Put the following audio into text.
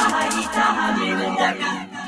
Hagita, Hagita, Hagita,